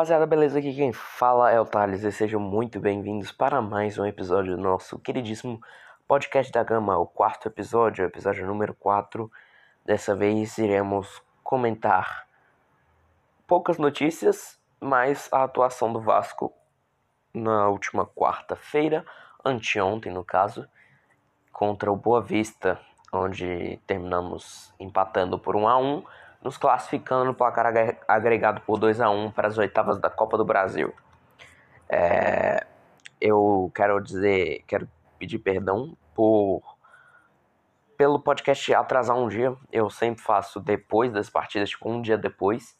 Rapaziada, beleza? Aqui quem fala é o Thales e sejam muito bem-vindos para mais um episódio do nosso queridíssimo podcast da Gama, o quarto episódio, episódio número 4. Dessa vez iremos comentar poucas notícias, mas a atuação do Vasco na última quarta-feira, anteontem no caso, contra o Boa Vista, onde terminamos empatando por 1 a 1 nos classificando no placar agregado por 2 a 1 para as oitavas da Copa do Brasil. É, eu quero dizer, quero pedir perdão por pelo podcast atrasar um dia. Eu sempre faço depois das partidas, tipo um dia depois.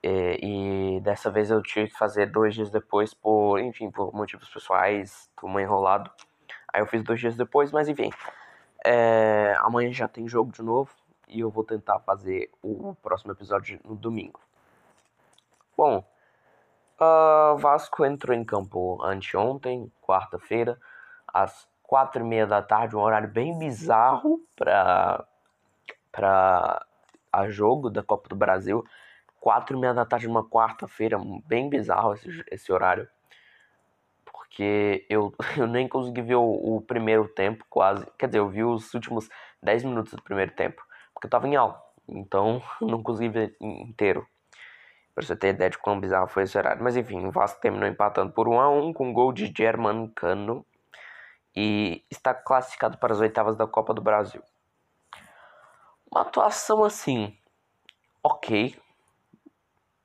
É, e dessa vez eu tive que fazer dois dias depois por, enfim, por motivos pessoais, meio enrolado. Aí eu fiz dois dias depois, mas enfim. É, amanhã já tem jogo de novo e eu vou tentar fazer o próximo episódio no domingo. Bom, uh, Vasco entrou em campo anteontem, quarta-feira, às quatro e meia da tarde, um horário bem bizarro para para a jogo da Copa do Brasil. Quatro e meia da tarde, uma quarta-feira, bem bizarro esse, esse horário. Porque eu, eu nem consegui ver o, o primeiro tempo, quase. Quer dizer, eu vi os últimos 10 minutos do primeiro tempo porque eu tava em aula. Então não consegui ver inteiro. Pra você ter ideia de quão bizarro foi esse horário. Mas enfim, o Vasco terminou empatando por 1 a 1 com gol de German Cano. E está classificado para as oitavas da Copa do Brasil. Uma atuação assim, ok.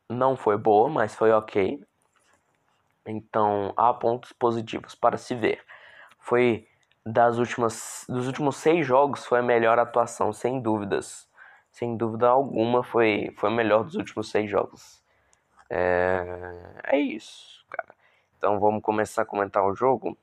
Não foi boa, mas foi ok. Então há pontos positivos para se ver. Foi das últimas dos últimos seis jogos foi a melhor atuação, sem dúvidas. Sem dúvida alguma foi, foi a melhor dos últimos seis jogos. É, é isso, cara. Então vamos começar a comentar o jogo.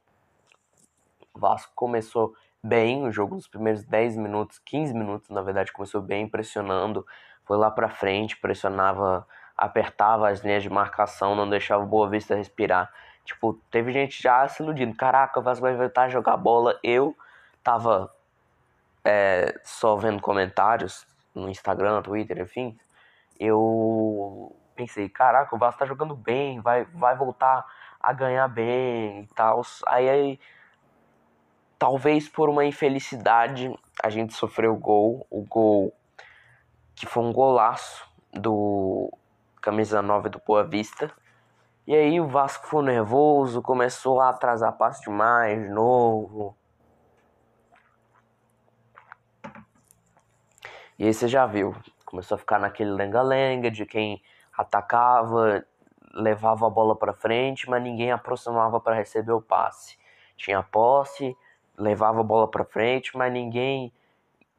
O Vasco começou bem o jogo nos primeiros 10 minutos, 15 minutos, na verdade, começou bem, pressionando. Foi lá pra frente, pressionava, apertava as linhas de marcação, não deixava o Boa Vista respirar. Tipo, teve gente já se iludindo. Caraca, o Vasco vai voltar a jogar bola. Eu tava é, só vendo comentários no Instagram, Twitter, enfim. Eu pensei, caraca, o Vasco tá jogando bem, vai, vai voltar a ganhar bem e tal. Aí, aí, talvez por uma infelicidade, a gente sofreu o gol. O gol que foi um golaço do camisa 9 do Boa Vista. E aí o Vasco foi nervoso, começou a atrasar passe demais de novo. E aí você já viu, começou a ficar naquele lenga-lenga de quem atacava, levava a bola para frente, mas ninguém aproximava para receber o passe. Tinha posse, levava a bola para frente, mas ninguém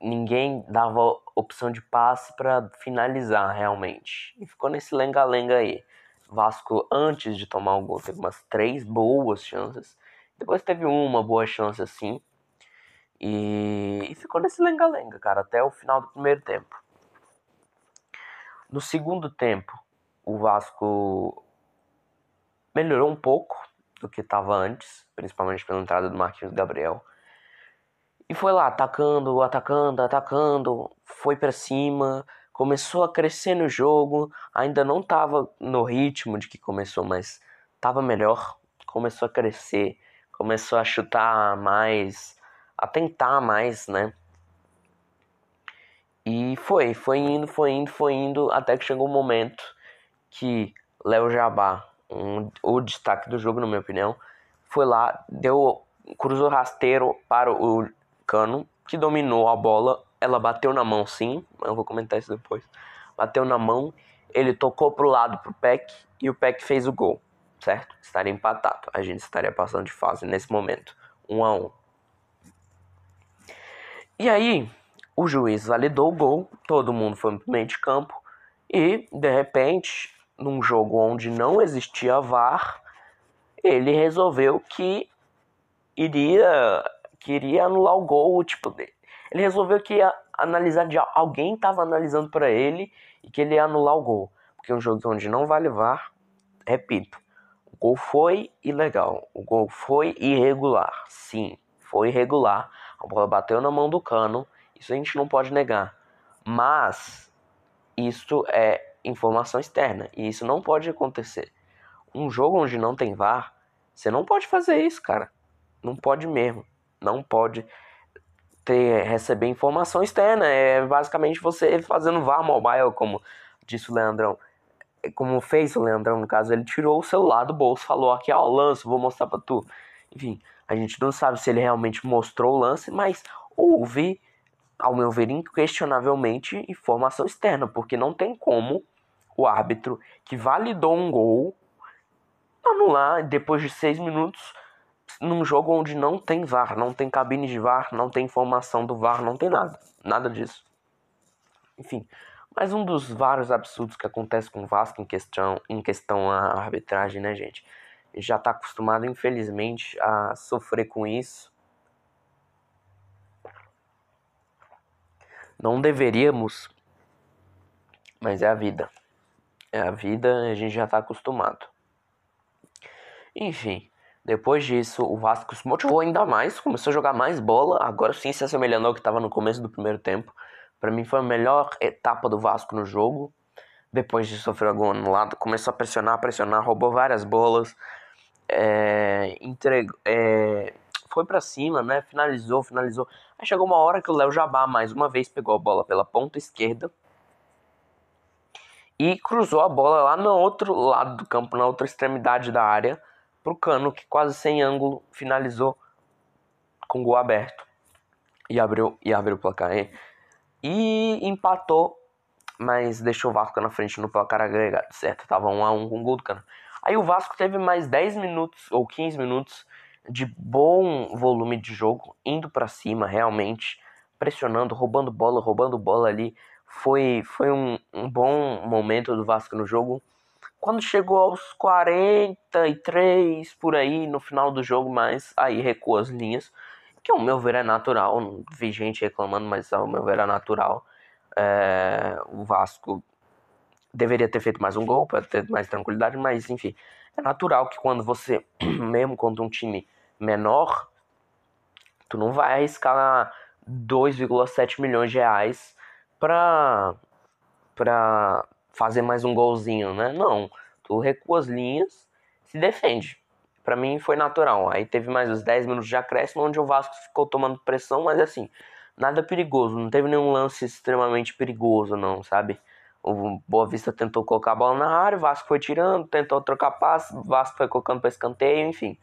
ninguém dava opção de passe para finalizar realmente. E ficou nesse lenga-lenga aí. Vasco, antes de tomar o gol, teve umas três boas chances. Depois teve uma boa chance assim. E, e ficou nesse lenga-lenga, cara, até o final do primeiro tempo. No segundo tempo, o Vasco melhorou um pouco do que estava antes, principalmente pela entrada do Marquinhos Gabriel. E foi lá atacando, atacando, atacando, foi para cima, começou a crescer no jogo, ainda não estava no ritmo de que começou, mas estava melhor, começou a crescer, começou a chutar mais, a tentar mais, né? E foi, foi indo, foi indo, foi indo, até que chegou um momento que Léo Jabá, um, o destaque do jogo, na minha opinião, foi lá, deu, cruzou rasteiro para o Cano, que dominou a bola ela bateu na mão sim, eu vou comentar isso depois. Bateu na mão, ele tocou pro lado pro Peck e o Peck fez o gol, certo? Estaria empatado, a gente estaria passando de fase nesse momento, um a um. E aí, o juiz validou o gol, todo mundo foi pro meio de campo e, de repente, num jogo onde não existia VAR, ele resolveu que iria queria anular o gol, tipo, ele resolveu que ia analisar de alguém estava analisando para ele e que ele ia anular o gol. Porque é um jogo onde não vale VAR, repito, o gol foi ilegal, o gol foi irregular. Sim, foi irregular. A bola bateu na mão do cano, isso a gente não pode negar. Mas isso é informação externa. E isso não pode acontecer. Um jogo onde não tem VAR, você não pode fazer isso, cara. Não pode mesmo. Não pode ter receber informação externa. É basicamente você fazendo VAR mobile, como disse o Leandrão. É como fez o Leandrão, no caso, ele tirou o celular do bolso, falou aqui, ó, o lance, vou mostrar pra tu. Enfim, a gente não sabe se ele realmente mostrou o lance, mas houve, ao meu ver, inquestionavelmente informação externa, porque não tem como o árbitro que validou um gol anular depois de seis minutos num jogo onde não tem VAR, não tem cabine de VAR, não tem informação do VAR, não tem nada, nada disso. Enfim, mais um dos vários absurdos que acontece com o Vasco em questão, em questão a arbitragem, né, gente? Já está acostumado, infelizmente, a sofrer com isso. Não deveríamos, mas é a vida. É a vida, a gente já está acostumado. Enfim, depois disso, o Vasco se motivou ainda mais, começou a jogar mais bola, agora sim se assemelhando ao que estava no começo do primeiro tempo. Para mim foi a melhor etapa do Vasco no jogo. Depois de sofrer algum anulado, começou a pressionar, pressionar, roubou várias bolas, é, entregou, é, foi para cima, né? Finalizou, finalizou. Aí chegou uma hora que o Léo Jabá mais uma vez pegou a bola pela ponta esquerda e cruzou a bola lá no outro lado do campo, na outra extremidade da área pro Cano, que quase sem ângulo finalizou com gol aberto e abriu, e abriu o placar. E empatou, mas deixou o Vasco na frente no placar agregado, certo? Tava 1 a 1 com o gol do Cano. Aí o Vasco teve mais 10 minutos ou 15 minutos de bom volume de jogo, indo para cima realmente, pressionando, roubando bola, roubando bola ali. Foi, foi um, um bom momento do Vasco no jogo. Quando chegou aos 43 por aí no final do jogo, mas aí recuou as linhas, que ao meu ver é natural. Não vi gente reclamando, mas ao meu ver é natural. É, o Vasco deveria ter feito mais um gol para ter mais tranquilidade, mas enfim, é natural que quando você, mesmo contra um time menor, tu não vai arriscar 2,7 milhões de reais para para fazer mais um golzinho, né? Não, tu recua as linhas, se defende. Para mim foi natural. Aí teve mais os 10 minutos de acréscimo onde o Vasco ficou tomando pressão, mas assim, nada perigoso, não teve nenhum lance extremamente perigoso não, sabe? O Boa Vista tentou colocar a bola na área, o Vasco foi tirando, tentou trocar passe, o Vasco foi colocando para escanteio, enfim.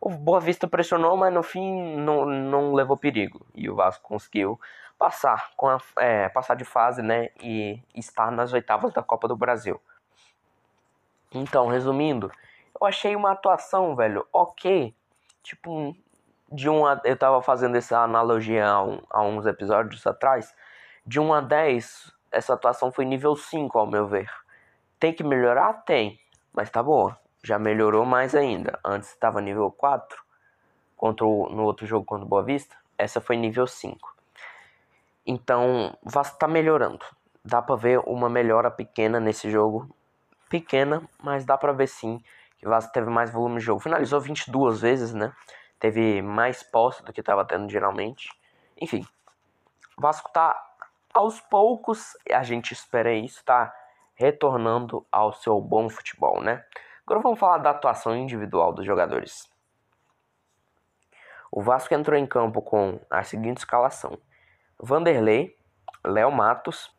O Boa Vista pressionou, mas no fim não, não levou perigo. E o Vasco conseguiu passar, com a, é, passar de fase, né? E estar nas oitavas da Copa do Brasil. Então, resumindo, eu achei uma atuação, velho, ok. Tipo, de 1 a. Eu tava fazendo essa analogia há, um, há uns episódios atrás. De 1 a 10, essa atuação foi nível 5, ao meu ver. Tem que melhorar? Tem. Mas tá boa. Já melhorou mais ainda. Antes estava nível 4. Contra o, no outro jogo contra o Boa Vista. Essa foi nível 5. Então, o Vasco tá melhorando. Dá pra ver uma melhora pequena nesse jogo. Pequena, mas dá pra ver sim que o Vasco teve mais volume de jogo. Finalizou 22 vezes, né? Teve mais posse do que estava tendo geralmente. Enfim, o Vasco tá aos poucos, a gente espera isso, tá retornando ao seu bom futebol, né? Agora vamos falar da atuação individual dos jogadores. O Vasco entrou em campo com a seguinte escalação: Vanderlei, Léo Matos,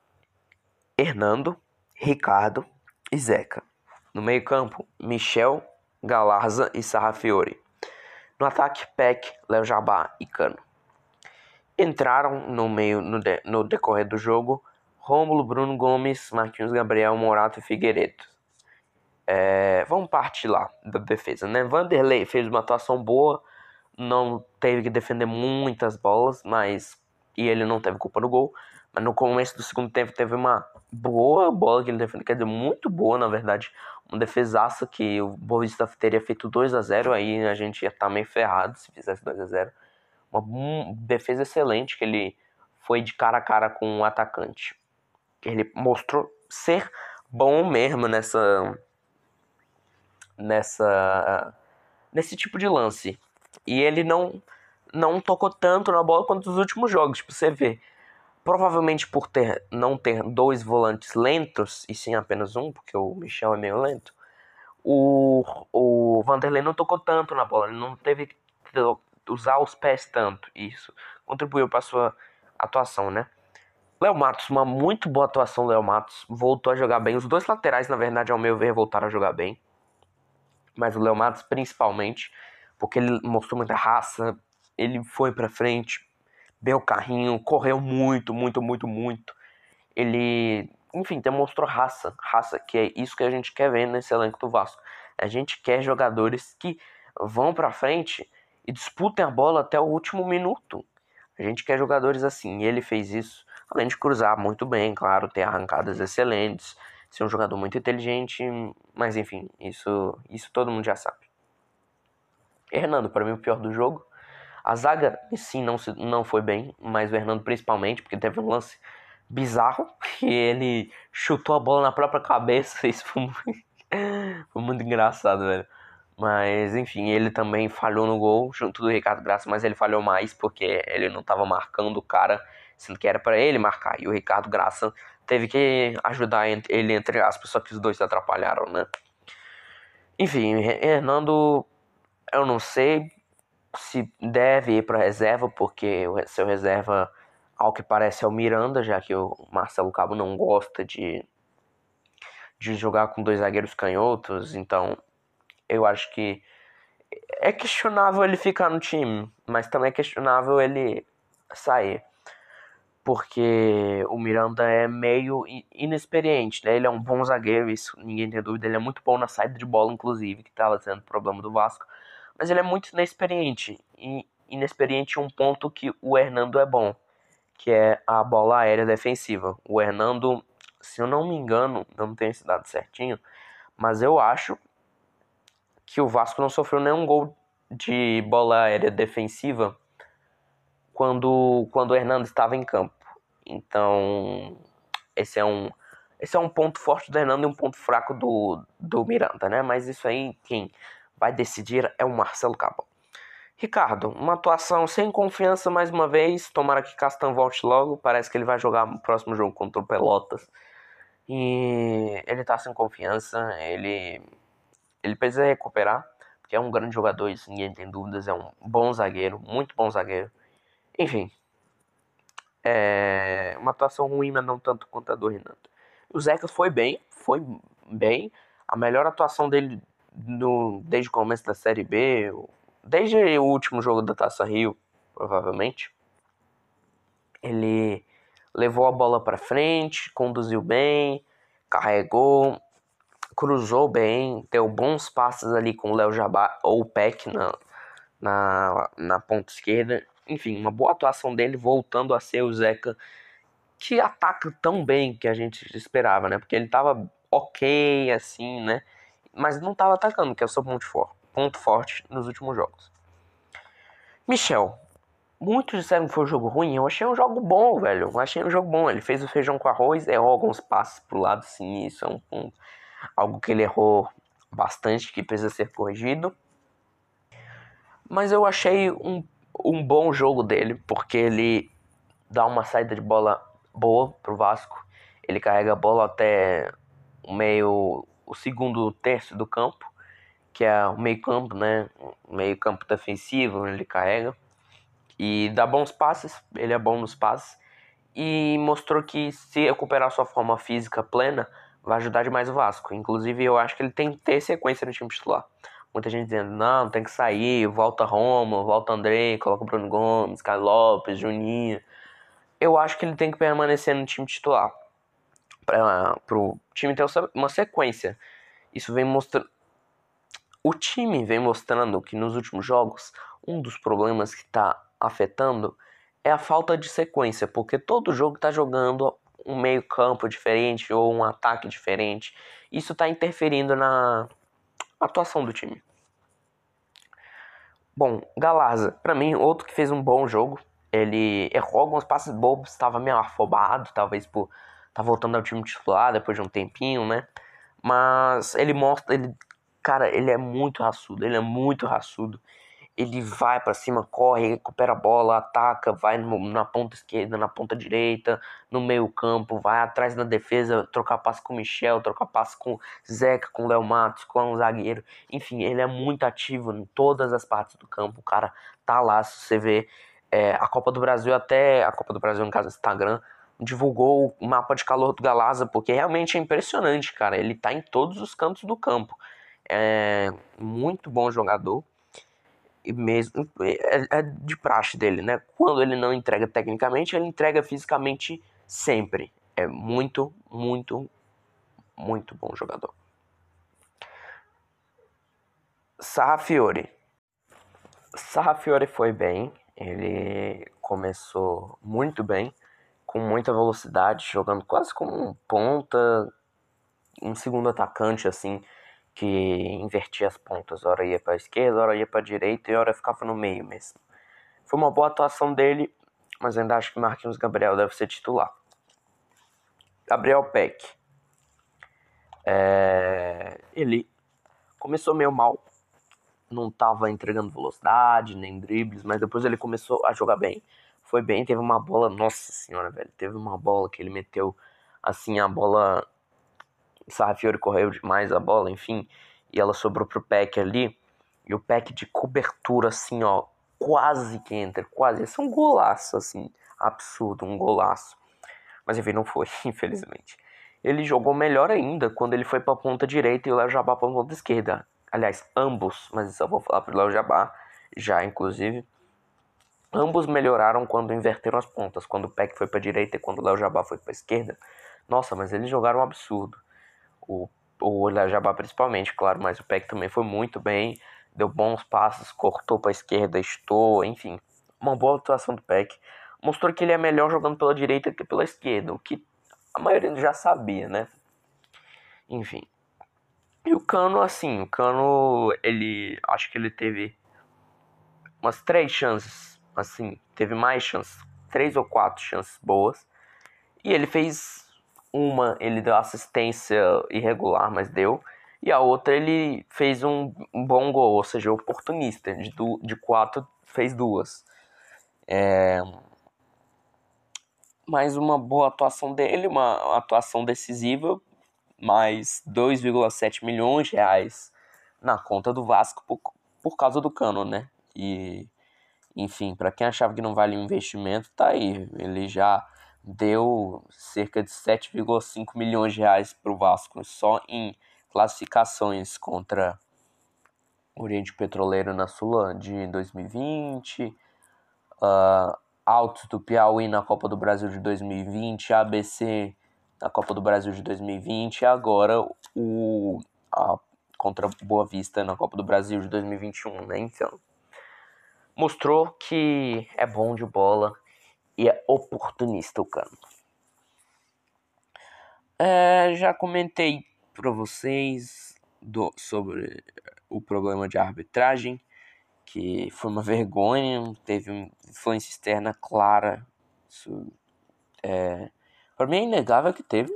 Hernando, Ricardo e Zeca. No meio-campo, Michel, Galarza e Sarrafiore. No ataque, Peck, Léo Jabá e Cano. Entraram no meio no, de, no decorrer do jogo Rômulo, Bruno Gomes, Marquinhos Gabriel, Morato e Figueiredo. É, vamos partir lá da defesa, né? Vanderlei fez uma atuação boa, não teve que defender muitas bolas, mas e ele não teve culpa no gol. Mas no começo do segundo tempo teve uma boa bola que ele defendeu, quer dizer, muito boa na verdade. Uma defesaça que o Boavista teria feito 2 a 0 aí a gente ia estar tá meio ferrado se fizesse 2 a 0 Uma defesa excelente que ele foi de cara a cara com o um atacante. Ele mostrou ser bom mesmo nessa nessa nesse tipo de lance. E ele não não tocou tanto na bola quanto nos últimos jogos. Tipo, você vê. provavelmente por ter não ter dois volantes lentos e sim apenas um, porque o Michel é meio lento, o, o Vanderlei não tocou tanto na bola, ele não teve que usar os pés tanto. Isso contribuiu para sua atuação, né? Léo Matos, uma muito boa atuação Léo Matos, voltou a jogar bem. Os dois laterais, na verdade, ao meu ver, voltaram a jogar bem. Mas o Léo Matos principalmente, porque ele mostrou muita raça, ele foi para frente, bem o carrinho, correu muito, muito, muito, muito. Ele, enfim, demonstrou raça, raça, que é isso que a gente quer ver nesse elenco do Vasco. A gente quer jogadores que vão para frente e disputem a bola até o último minuto. A gente quer jogadores assim, e ele fez isso, além de cruzar muito bem, claro, ter arrancadas excelentes, ser um jogador muito inteligente, mas enfim, isso, isso todo mundo já sabe. Hernando, para mim, o pior do jogo. A zaga, sim, não, se, não foi bem, mas o Hernando principalmente, porque teve um lance bizarro, que ele chutou a bola na própria cabeça, isso foi muito, foi muito engraçado, velho. Mas, enfim, ele também falhou no gol, junto do Ricardo Graça, mas ele falhou mais porque ele não estava marcando o cara, sendo que era para ele marcar. E o Ricardo Graça teve que ajudar ele, entre aspas, só que os dois se atrapalharam, né? Enfim, Hernando, eu não sei se deve ir para reserva, porque o seu reserva, ao que parece, é o Miranda, já que o Marcelo Cabo não gosta de, de jogar com dois zagueiros canhotos, então eu acho que é questionável ele ficar no time, mas também é questionável ele sair. Porque o Miranda é meio inexperiente, né? Ele é um bom zagueiro, isso ninguém tem dúvida. Ele é muito bom na saída de bola, inclusive, que estava sendo problema do Vasco. Mas ele é muito inexperiente. E inexperiente um ponto que o Hernando é bom, que é a bola aérea defensiva. O Hernando, se eu não me engano, não tenho esse dado certinho, mas eu acho que o Vasco não sofreu nenhum gol de bola aérea defensiva quando, quando o Hernando estava em campo. Então, esse é um, esse é um ponto forte do Hernando e um ponto fraco do, do Miranda, né? Mas isso aí, quem vai decidir é o Marcelo Cabo. Ricardo, uma atuação sem confiança mais uma vez. Tomara que Castan volte logo. Parece que ele vai jogar no próximo jogo contra o Pelotas. E ele tá sem confiança. Ele ele precisa recuperar, porque é um grande jogador, isso ninguém tem dúvidas, é um bom zagueiro, muito bom zagueiro. Enfim, é uma atuação ruim, mas não tanto quanto a do Renato. O Zeca foi bem, foi bem. A melhor atuação dele no, desde o começo da Série B, desde o último jogo da Taça Rio, provavelmente. Ele levou a bola para frente, conduziu bem, carregou, cruzou bem, deu bons passes ali com o Léo Jabá ou o Peck na, na, na ponta esquerda. Enfim, uma boa atuação dele voltando a ser o Zeca que ataca tão bem que a gente esperava, né? Porque ele tava ok, assim, né? Mas não tava atacando, que é o seu ponto forte, ponto forte nos últimos jogos. Michel. Muitos disseram que foi um jogo ruim. Eu achei um jogo bom, velho. Eu achei um jogo bom. Ele fez o feijão com arroz, errou alguns passes pro lado, sim. Isso é um ponto algo que ele errou bastante, que precisa ser corrigido. Mas eu achei um, um bom jogo dele, porque ele dá uma saída de bola boa pro Vasco. Ele carrega a bola até o meio, o segundo terço do campo, que é o meio campo, né? O meio campo defensivo, ele carrega. E dá bons passes, ele é bom nos passes. E mostrou que se recuperar sua forma física plena, vai ajudar demais o Vasco. Inclusive, eu acho que ele tem que ter sequência no time titular. Muita gente dizendo, não, tem que sair, volta Roma, volta André, coloca Bruno Gomes, Carlos Lopes, Juninho. Eu acho que ele tem que permanecer no time titular. Para o time ter uma sequência. Isso vem mostrando. O time vem mostrando que nos últimos jogos, um dos problemas que está afetando é a falta de sequência, porque todo jogo está jogando um meio-campo diferente ou um ataque diferente. Isso está interferindo na atuação do time. Bom, Galarza, para mim, outro que fez um bom jogo. Ele errou alguns passes bobos, estava meio afobado, talvez por tá voltando ao time titular depois de um tempinho, né? Mas ele mostra, ele, cara, ele é muito raçudo, ele é muito raçudo. ele vai para cima, corre, recupera a bola, ataca, vai na ponta esquerda, na ponta direita, no meio campo, vai atrás na defesa, trocar passe com o Michel, trocar passe com Zeca, com o Léo Matos, com o zagueiro. Enfim, ele é muito ativo em todas as partes do campo. O cara tá lá, se você vê é, a Copa do Brasil, até a Copa do Brasil, no caso Instagram, divulgou o mapa de calor do Galaza, porque realmente é impressionante, cara. Ele tá em todos os cantos do campo. É muito bom jogador e mesmo é, é, de praxe dele, né? Quando ele não entrega tecnicamente, ele entrega fisicamente sempre. É muito, muito, muito bom jogador. Sarrafiore. Sarrafiore foi bem, ele começou muito bem, com muita velocidade, jogando quase como um ponta, um segundo atacante assim, que invertia as pontas, hora ia para esquerda, hora ia para direita e hora ficava no meio mesmo. Foi uma boa atuação dele, mas ainda acho que Marquinhos Gabriel deve ser titular. Gabriel Peck. É... Ele começou meio mal, não estava entregando velocidade nem dribles, mas depois ele começou a jogar bem. Foi bem, teve uma bola, nossa senhora, velho, teve uma bola que ele meteu assim, a bola Sarrafiori correu demais a bola, enfim, e ela sobrou pro Peck ali. E o Peck de cobertura, assim, ó, quase que entra, quase. Esse é um golaço, assim, absurdo, um golaço. Mas enfim, não foi, infelizmente. Ele jogou melhor ainda quando ele foi pra ponta direita e o Léo Jabá pra ponta esquerda. Aliás, ambos, mas isso eu vou falar pro Léo Jabá já, inclusive. Ambos melhoraram quando inverteram as pontas, quando o Peck foi pra direita e quando o Léo Jabá foi pra esquerda. Nossa, mas eles jogaram um absurdo o, o Jabá principalmente, claro, mas o Peck também foi muito bem, deu bons passos, cortou para a esquerda, estou, enfim, uma boa atuação do Peck. Mostrou que ele é melhor jogando pela direita que pela esquerda, o que a maioria já sabia, né? Enfim. E o Cano, assim, o Cano, ele. Acho que ele teve umas três chances, assim, teve mais chances, três ou quatro chances boas. E ele fez uma ele deu assistência irregular, mas deu. E a outra ele fez um, um bom gol, ou seja, oportunista. De, de quatro, fez duas. É... Mais uma boa atuação dele, uma atuação decisiva, mais 2,7 milhões de reais na conta do Vasco por, por causa do cano, né? E, enfim, para quem achava que não vale o investimento, tá aí. Ele já deu cerca de 7,5 milhões de reais para o Vasco só em classificações contra o Oriente Petroleiro na Sula de 2020, uh, Altos do Piauí na Copa do Brasil de 2020, ABC na Copa do Brasil de 2020 e agora o a, contra Boa Vista na Copa do Brasil de 2021, né? Então, mostrou que é bom de bola e é oportunista o Cano. É, já comentei para vocês do, sobre o problema de arbitragem, que foi uma vergonha, teve uma influência externa clara. Isso, é, para mim é inegável que teve.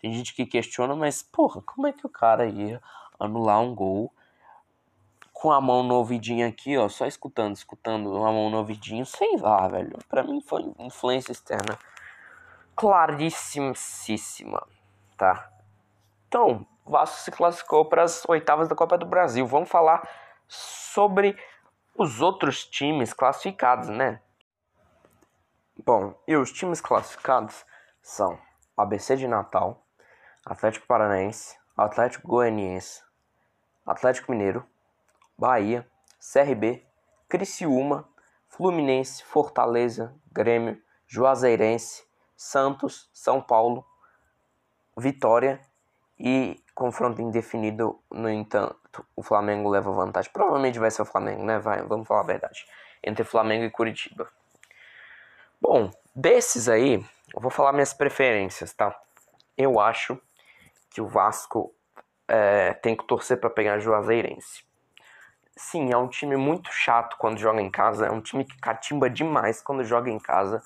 Tem gente que questiona, mas porra, como é que o cara ia anular um gol com a mão no ouvidinho aqui, ó, só escutando, escutando a mão no ouvidinho, sem lá, velho. Pra mim foi influência externa claríssima, tá? Então, Vasco se classificou para as oitavas da Copa do Brasil. Vamos falar sobre os outros times classificados, né? Bom, e os times classificados são ABC de Natal, Atlético Paranaense, Atlético Goianiense, Atlético Mineiro, Bahia, CRB, Criciúma, Fluminense, Fortaleza, Grêmio, Juazeirense, Santos, São Paulo, Vitória e confronto indefinido, no entanto, o Flamengo leva vantagem. Provavelmente vai ser o Flamengo, né? Vai, vamos falar a verdade. Entre Flamengo e Curitiba. Bom, desses aí, eu vou falar minhas preferências, tá? Eu acho que o Vasco é, tem que torcer para pegar Juazeirense sim, é um time muito chato quando joga em casa, é um time que catimba demais quando joga em casa.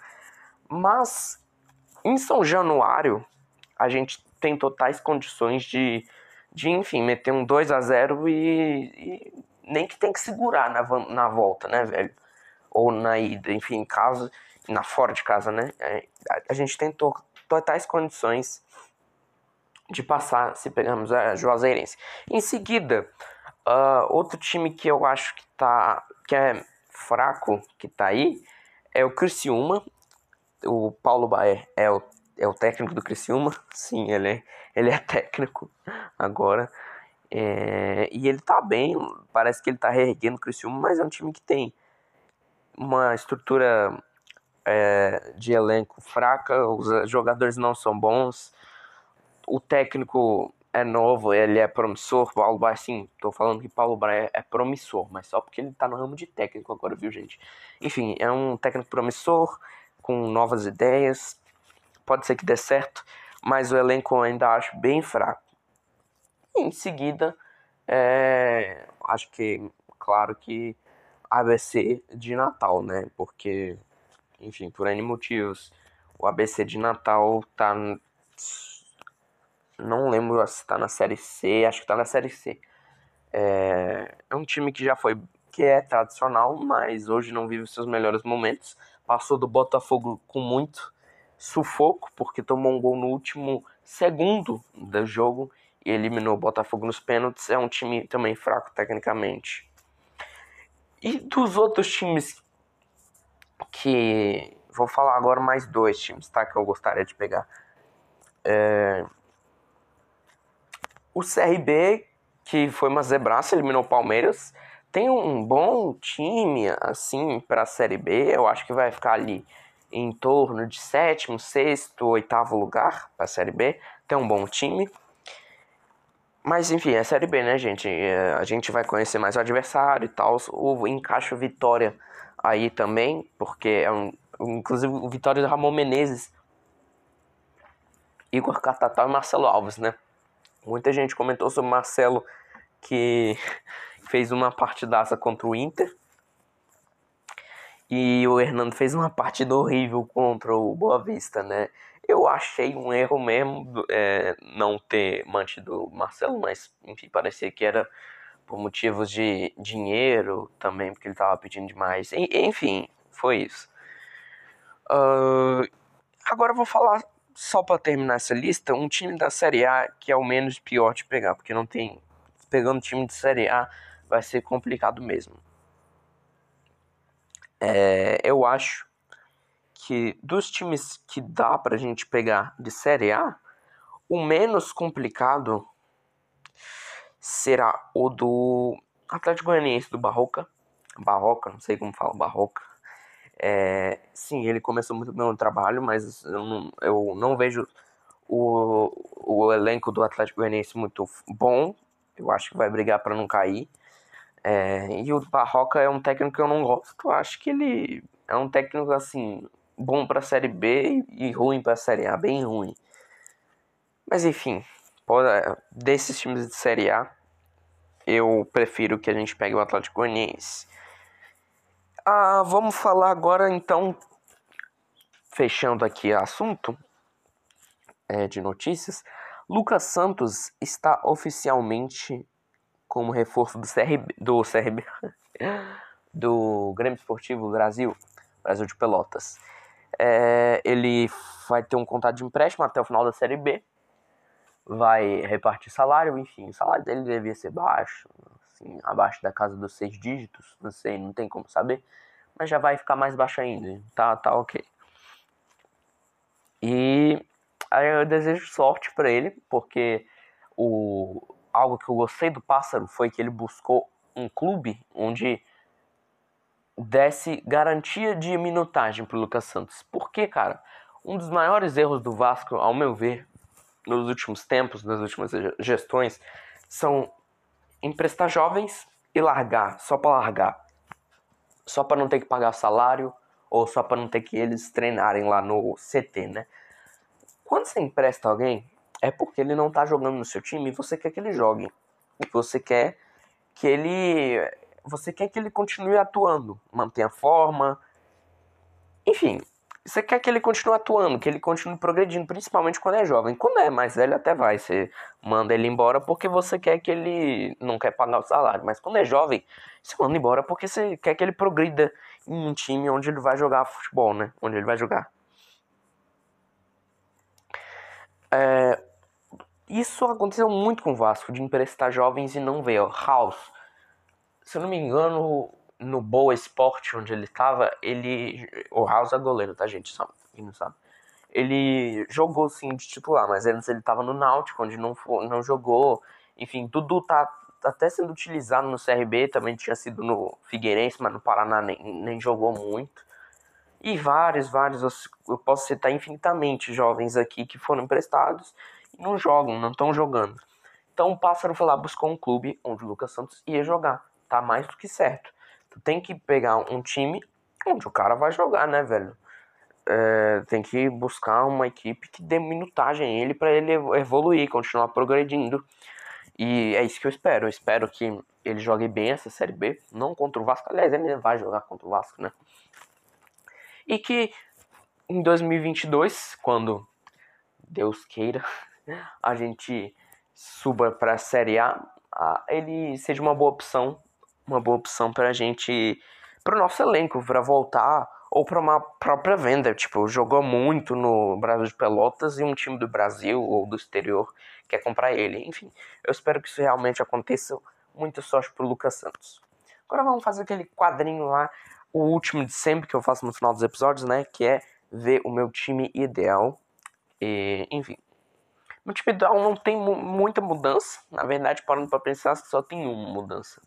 Mas em São Januário, a gente tem totais condições de, de enfim, meter um 2 a 0 e, e nem que tem que segurar na, na volta, né, velho? Ou na ida, enfim, em casa, na fora de casa, né? É, a gente tem totais condições de passar se pegarmos a Juazeirense. Em seguida, uh, outro time que eu acho que tá que é fraco, que tá aí, é o Criciúma. O Paulo Baer é o, é o técnico do Criciúma. Sim, ele é, ele é técnico agora. É, e ele tá bem, parece que ele tá reerguendo o Criciúma, mas é um time que tem uma estrutura é, de elenco fraca, os jogadores não são bons, o técnico é novo, ele é promissor, Paulo Braia, sim, tô falando que Paulo Braia é promissor, mas só porque ele tá no ramo de técnico agora, viu, gente? Enfim, é um técnico promissor, com novas ideias, pode ser que dê certo, mas o elenco eu ainda acho bem fraco. em seguida, é, acho que, claro que ABC de Natal, né? Porque, enfim, por N motivos, o ABC de Natal tá não lembro se tá na Série C, acho que tá na Série C. É, é um time que já foi, que é tradicional, mas hoje não vive os seus melhores momentos. Passou do Botafogo com muito sufoco, porque tomou um gol no último segundo do jogo e eliminou o Botafogo nos pênaltis. É um time também fraco tecnicamente. E dos outros times que. Vou falar agora mais dois times, tá? Que eu gostaria de pegar. É, o CRB, que foi uma zebraça, eliminou o Palmeiras, tem um bom time, assim, para a Série B. Eu acho que vai ficar ali em torno de sétimo, sexto, oitavo lugar para a Série B. Tem um bom time. Mas enfim, é Série B, né, gente? É, a gente vai conhecer mais o adversário e tal. O encaixe Vitória aí também, porque é um. Inclusive o Vitória do Ramon Menezes, Igor Catatal e Marcelo Alves, né? Muita gente comentou sobre o Marcelo que fez uma partidaça contra o Inter. E o Hernando fez uma partida horrível contra o Boa Vista, né? Eu achei um erro mesmo é, não ter mantido o Marcelo, mas enfim, parecia que era por motivos de dinheiro também, porque ele estava pedindo demais. Enfim, foi isso. Uh, agora eu vou falar só para terminar essa lista, um time da Série A que é o menos pior de pegar, porque não tem. Pegando time de Série A vai ser complicado mesmo. É, eu acho que dos times que dá pra gente pegar de Série A, o menos complicado será o do Atlético Goianiense do Barroca. Barroca, não sei como fala Barroca. É, sim, ele começou muito bem no trabalho, mas eu não, eu não vejo o, o elenco do Atlético Goianiense muito bom. Eu acho que vai brigar para não cair. É, e o Barroca é um técnico que eu não gosto. Acho que ele é um técnico assim bom para a Série B e ruim para a Série A, bem ruim. Mas enfim, pode, desses times de Série A, eu prefiro que a gente pegue o Atlético Goianiense. Ah, vamos falar agora então, fechando aqui o assunto é, de notícias. Lucas Santos está oficialmente como reforço do CRB, do CRB, do Grêmio Esportivo Brasil, Brasil de Pelotas. É, ele vai ter um contrato de empréstimo até o final da Série B, vai repartir salário, enfim, o salário dele devia ser baixo, assim, abaixo da casa dos seis dígitos, não sei, não tem como saber, mas já vai ficar mais baixo ainda, tá, tá ok. E aí eu desejo sorte para ele, porque o algo que eu gostei do Pássaro foi que ele buscou um clube onde desse garantia de minutagem pro Lucas Santos. Porque, cara, um dos maiores erros do Vasco, ao meu ver, nos últimos tempos, nas últimas gestões, são emprestar jovens e largar, só para largar. Só para não ter que pagar salário ou só para não ter que eles treinarem lá no CT, né? Quando você empresta alguém, é porque ele não tá jogando no seu time e você quer que ele jogue. E você quer que ele você quer que ele continue atuando, mantenha a forma. Enfim, você quer que ele continue atuando, que ele continue progredindo, principalmente quando é jovem. Quando é mais velho, até vai. Você manda ele embora porque você quer que ele não quer pagar o salário. Mas quando é jovem, você manda embora porque você quer que ele progrida em um time onde ele vai jogar futebol, né? Onde ele vai jogar. É, isso aconteceu muito com o Vasco, de emprestar jovens e não ver. House, se eu não me engano, no Boa Esporte, onde ele estava, ele. O House é goleiro, tá, gente? Só, quem não sabe. Ele jogou sim de titular, mas antes ele estava no Náutico, onde não, não jogou. Enfim, tudo tá, tá até sendo utilizado no CRB, também tinha sido no Figueirense, mas no Paraná nem, nem jogou muito. E vários, vários, eu posso citar infinitamente jovens aqui que foram emprestados e não jogam, não estão jogando. Então o Pássaro foi lá buscar um clube onde o Lucas Santos ia jogar. Tá mais do que certo. Tu tem que pegar um time onde o cara vai jogar, né, velho? É, tem que buscar uma equipe que dê minutagem a ele para ele evoluir, continuar progredindo. E é isso que eu espero. Eu espero que ele jogue bem essa Série B, não contra o Vasco. Aliás, ele vai jogar contra o Vasco, né? E que em 2022, quando Deus queira, a gente suba para a Série A, ele seja uma boa opção uma boa opção pra gente, pro nosso elenco, para voltar ou para uma própria venda. Tipo, jogou muito no Brasil de Pelotas e um time do Brasil ou do exterior quer comprar ele. Enfim, eu espero que isso realmente aconteça. Muita sorte pro Lucas Santos. Agora vamos fazer aquele quadrinho lá, o último de sempre que eu faço no final dos episódios, né? Que é ver o meu time ideal. E, enfim, meu time ideal não tem muita mudança. Na verdade, parando para pensar, só tem uma mudança.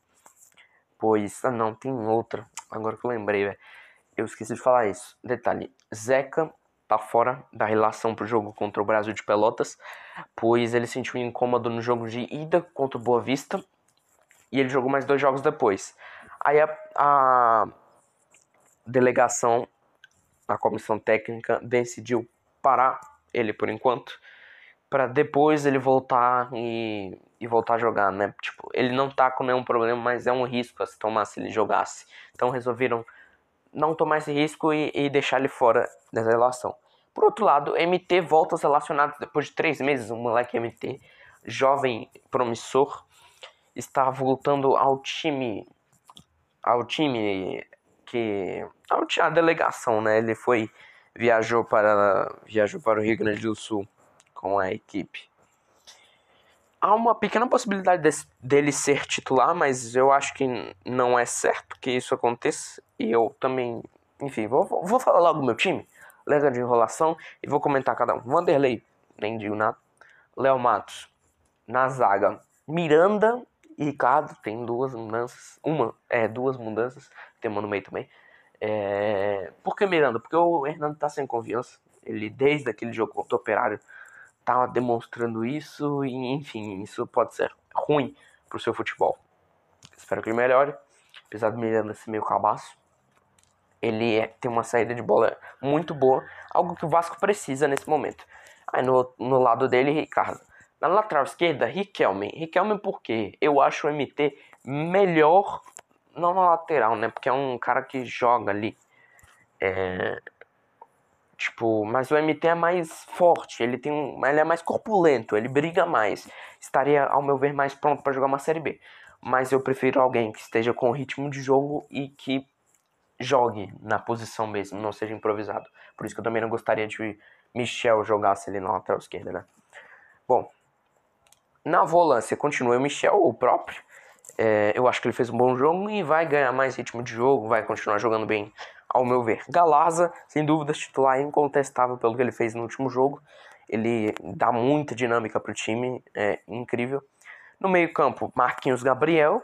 Pois. Ah, não, tem outra. Agora que eu lembrei, velho. Eu esqueci de falar isso. Detalhe: Zeca tá fora da relação pro jogo contra o Brasil de Pelotas, pois ele sentiu um incômodo no jogo de ida contra o Boa Vista e ele jogou mais dois jogos depois. Aí a, a delegação, a comissão técnica, decidiu parar ele por enquanto, para depois ele voltar e e voltar a jogar, né? Tipo, ele não tá com nenhum problema, mas é um risco a se tomar se ele jogasse. Então resolveram não tomar esse risco e, e deixar ele fora dessa relação. Por outro lado, MT volta aos relacionados depois de três meses. Um moleque MT, jovem, promissor, está voltando ao time. Ao time que. Ao, a delegação, né? Ele foi. Viajou para, viajou para o Rio Grande do Sul com a equipe há uma pequena possibilidade dele ser titular, mas eu acho que não é certo que isso aconteça. E eu também, enfim, vou, vou falar logo do meu time, lega de enrolação, e vou comentar cada um. Vanderlei, nem digo nada. Léo Matos, na zaga. Miranda e Ricardo, tem duas mudanças. Uma, é, duas mudanças. Tem uma no meio também. É... Por que Miranda? Porque o Hernando tá sem confiança. Ele, desde aquele jogo contra o Operário, tá demonstrando isso e enfim, isso pode ser ruim pro seu futebol. Espero que ele melhore, apesar do Miranda ser meio cabaço. Ele é, tem uma saída de bola muito boa, algo que o Vasco precisa nesse momento. Aí no, no lado dele, Ricardo. Na lateral esquerda, Riquelme. Riquelme porque eu acho o MT melhor, não na lateral, né? Porque é um cara que joga ali. É, Tipo, mas o MT é mais forte, ele tem um, ele é mais corpulento, ele briga mais. Estaria, ao meu ver, mais pronto para jogar uma série B. Mas eu prefiro alguém que esteja com ritmo de jogo e que jogue na posição mesmo, não seja improvisado. Por isso que eu também não gostaria de Michel jogasse ali na lateral esquerda, né? Bom, na volância continua o Michel, o próprio. É, eu acho que ele fez um bom jogo e vai ganhar mais ritmo de jogo, vai continuar jogando bem ao meu ver. Galaza, sem dúvidas, titular incontestável pelo que ele fez no último jogo. Ele dá muita dinâmica para o time, é incrível. No meio-campo, Marquinhos Gabriel.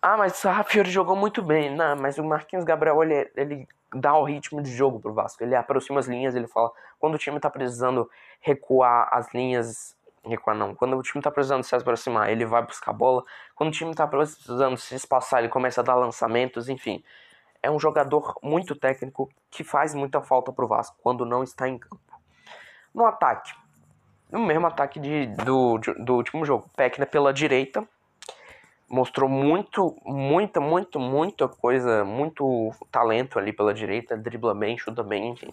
Ah, mas o Sarrafiori jogou muito bem. Não, mas o Marquinhos Gabriel ele, ele dá o ritmo de jogo pro Vasco. Ele aproxima as linhas, ele fala quando o time tá precisando recuar as linhas, recuar não. Quando o time tá precisando se aproximar, ele vai buscar a bola. Quando o time tá precisando se espaçar, ele começa a dar lançamentos, enfim é um jogador muito técnico que faz muita falta pro Vasco quando não está em campo. No ataque, no mesmo ataque de, do, do último jogo, Pekna pela direita, mostrou muito, muita, muito, muita coisa, muito talento ali pela direita, dribla bem, chuta bem, enfim.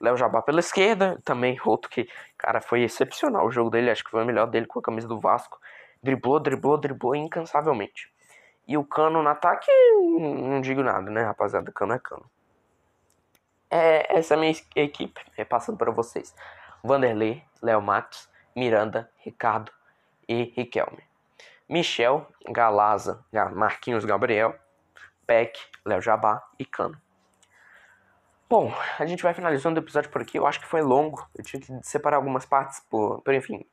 Léo Jabá pela esquerda, também outro que, cara, foi excepcional o jogo dele, acho que foi o melhor dele com a camisa do Vasco. Driblou, driblou, driblou incansavelmente. E o Cano no ataque, não digo nada, né, rapaziada? Cano é Cano. É, essa é a minha equipe, é, passando para vocês. Vanderlei, Léo Matos, Miranda, Ricardo e Riquelme. Michel, Galaza, Marquinhos Gabriel, Peck, Léo Jabá e Cano. Bom, a gente vai finalizando o episódio por aqui. Eu acho que foi longo. Eu tinha que separar algumas partes por, por enfim,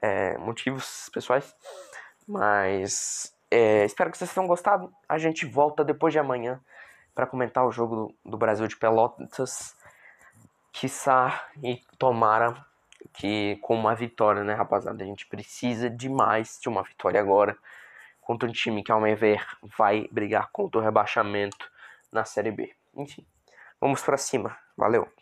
é, motivos pessoais. Mas é, espero que vocês tenham gostado. A gente volta depois de amanhã para comentar o jogo do, do Brasil de Pelotas. Quiçá e tomara que com uma vitória, né, rapaziada? A gente precisa demais de uma vitória agora contra um time que, ao meu ver, vai brigar contra o rebaixamento na Série B. Enfim, vamos para cima. Valeu!